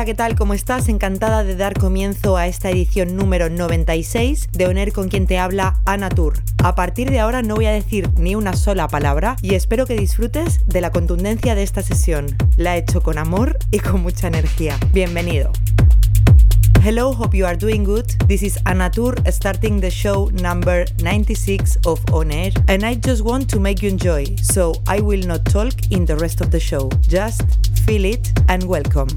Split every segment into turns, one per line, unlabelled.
Hola, ¿qué tal? ¿Cómo estás? Encantada de dar comienzo a esta edición número 96 de Oner con quien te habla Ana Tour. A partir de ahora no voy a decir ni una sola palabra y espero que disfrutes de la contundencia de esta sesión. La he hecho con amor y con mucha energía. Bienvenido. Hello, hope you are doing good. This is Anatur starting the show number 96 of On Air, and I just want to make you enjoy, so I will not talk in the rest of the show. Just feel it and welcome.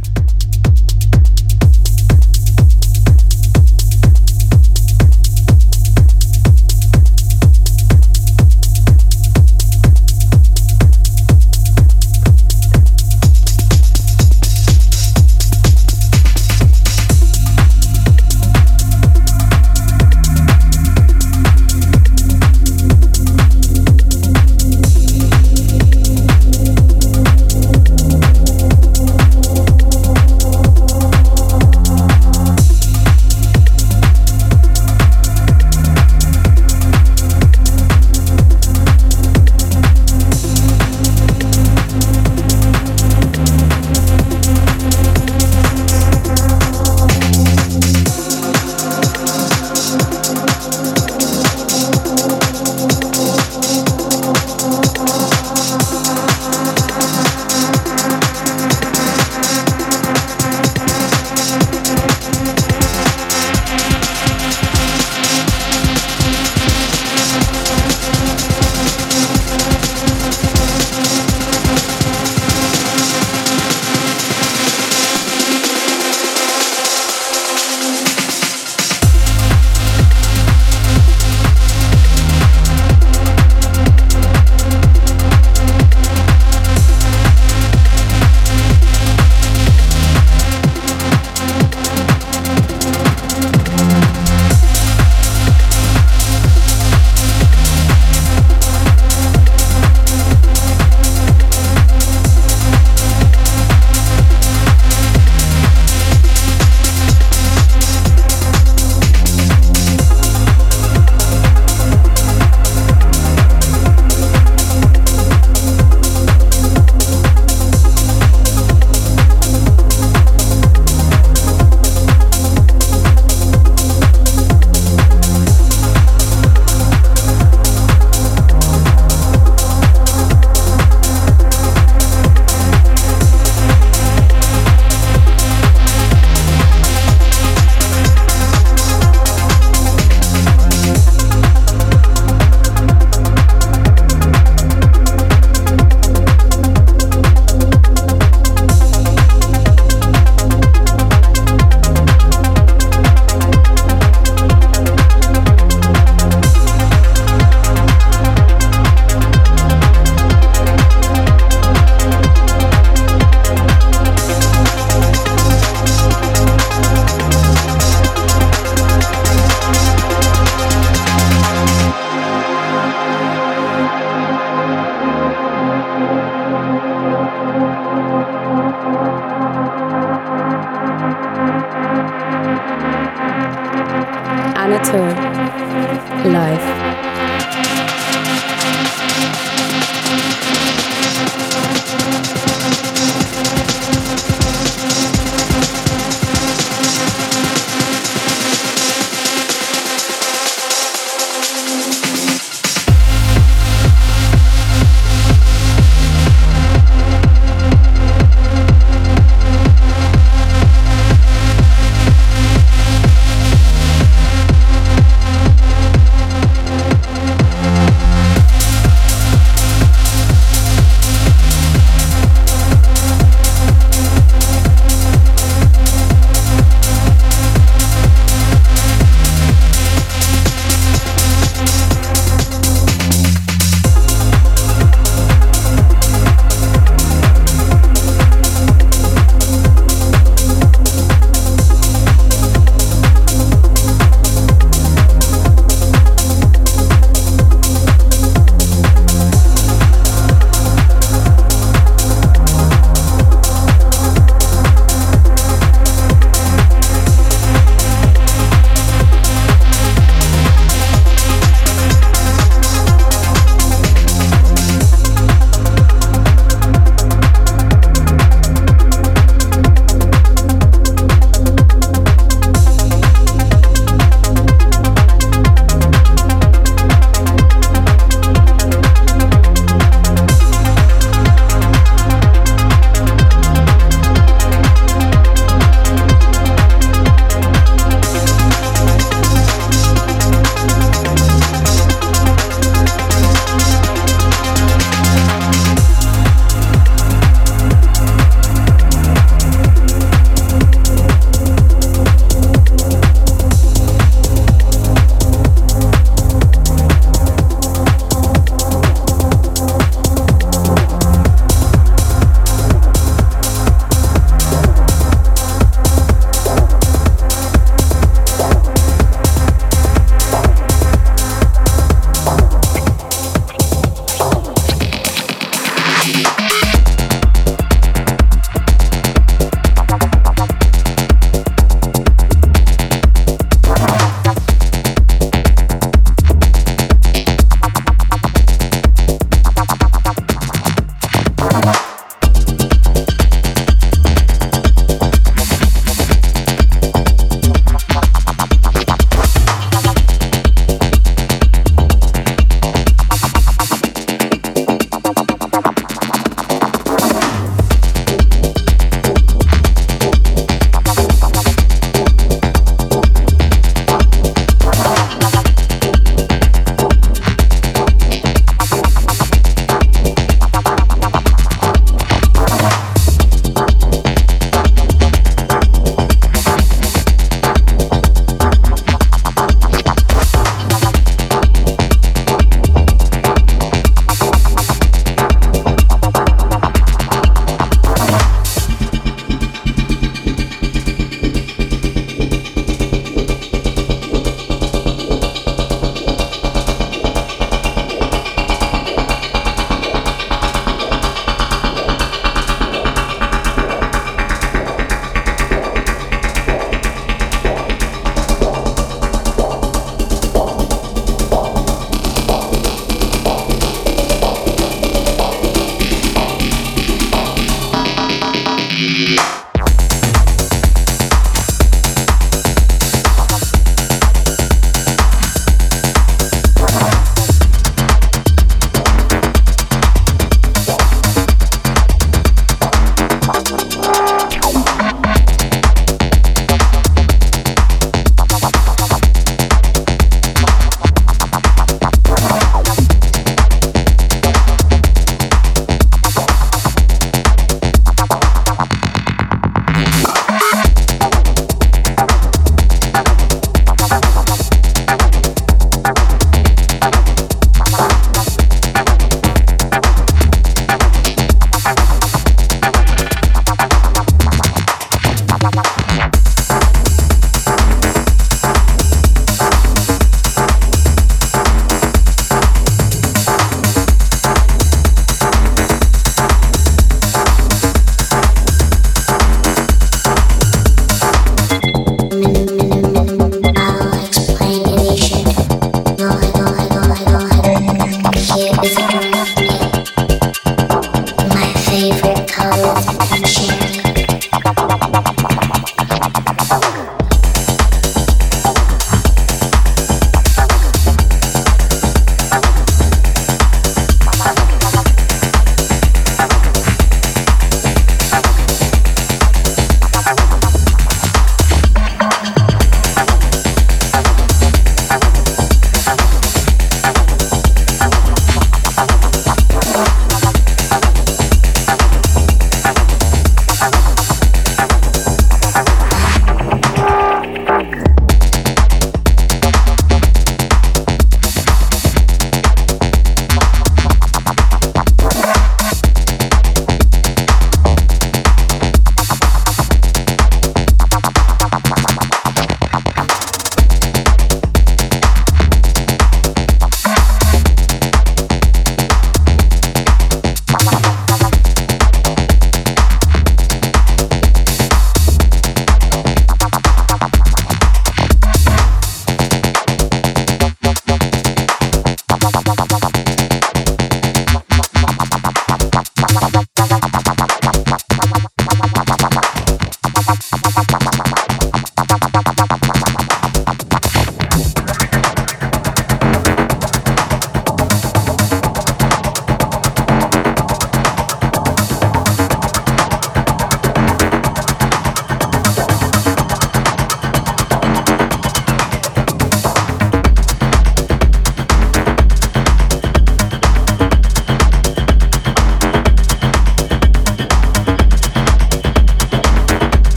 to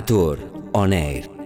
Anatur On Air.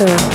Arthur.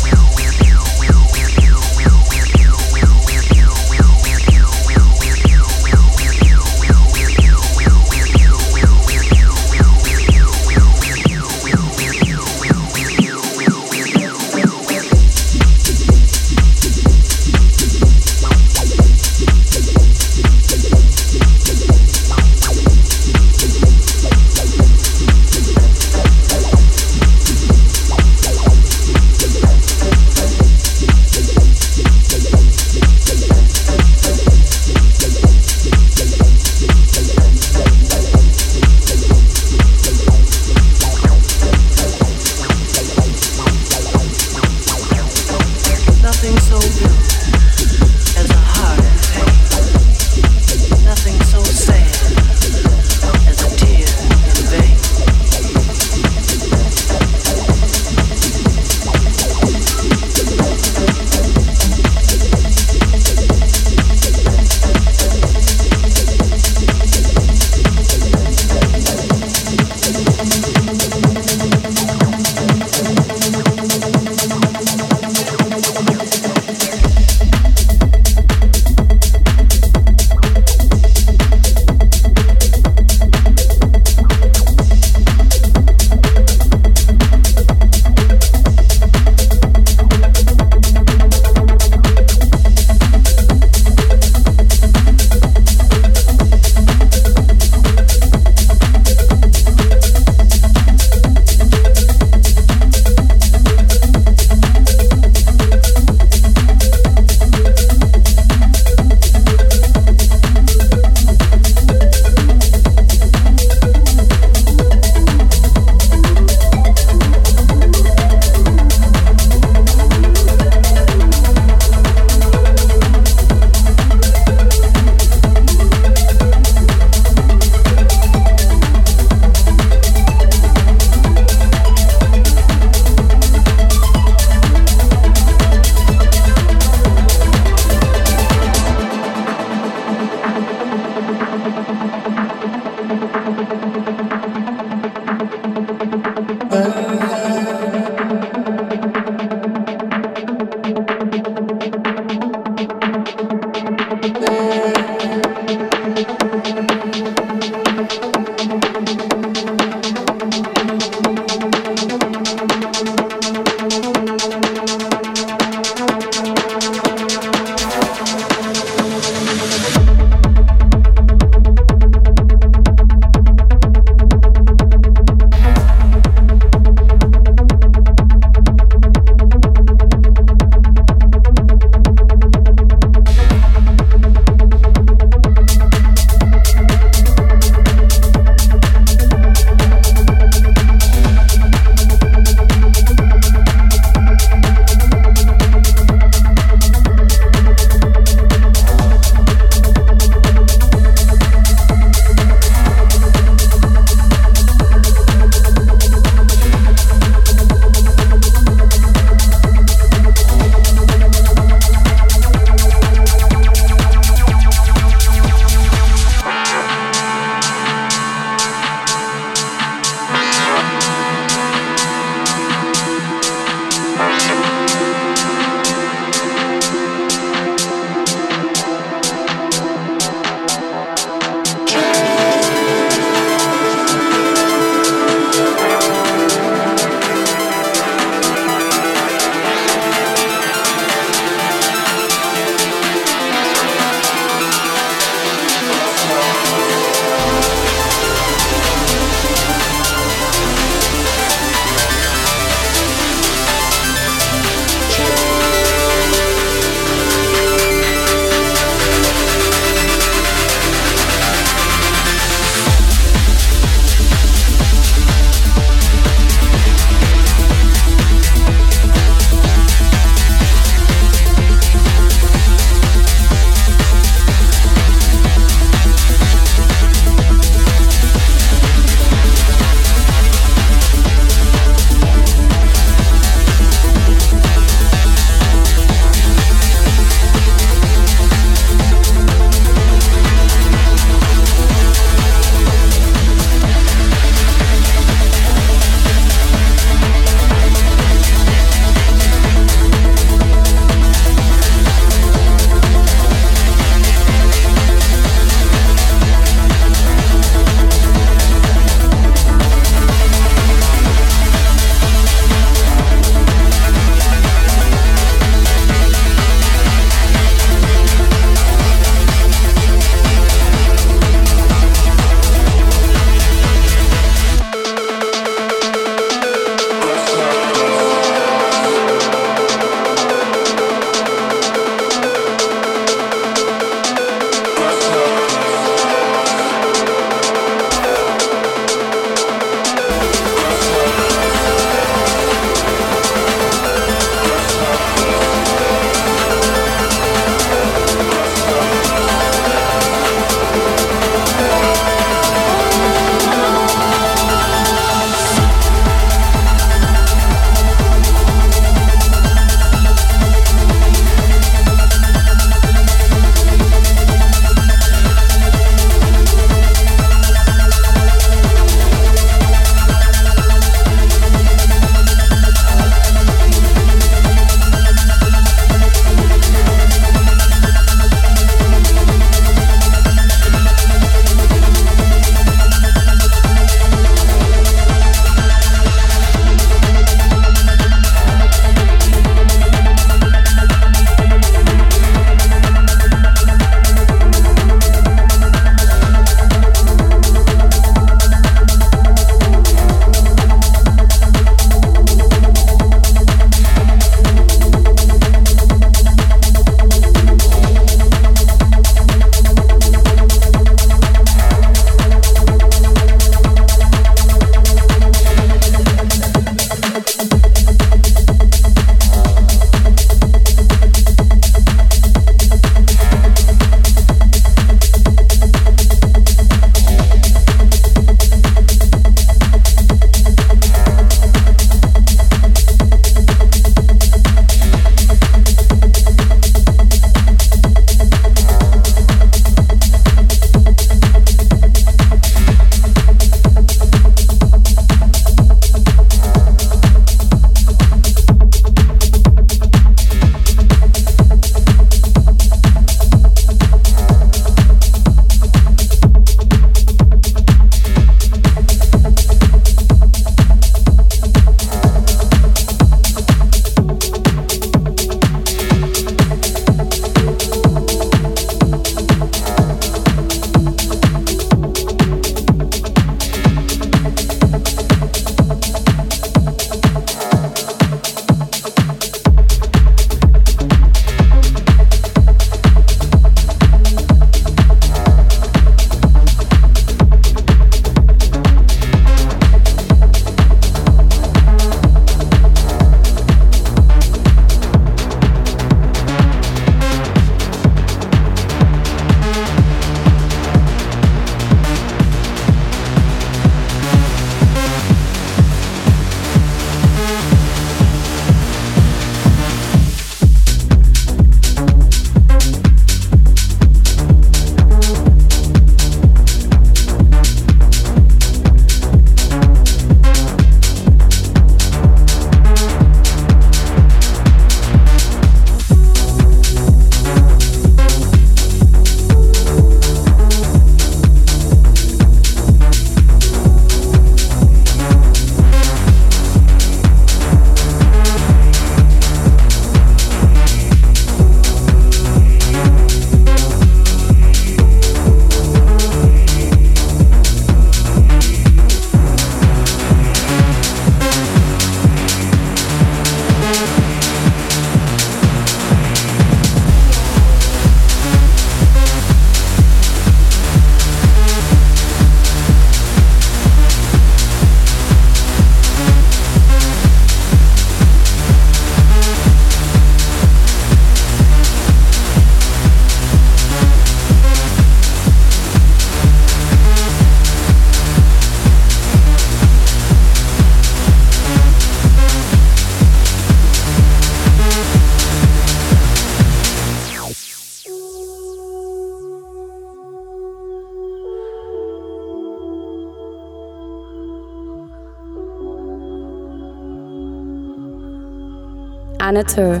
Anatur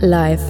live.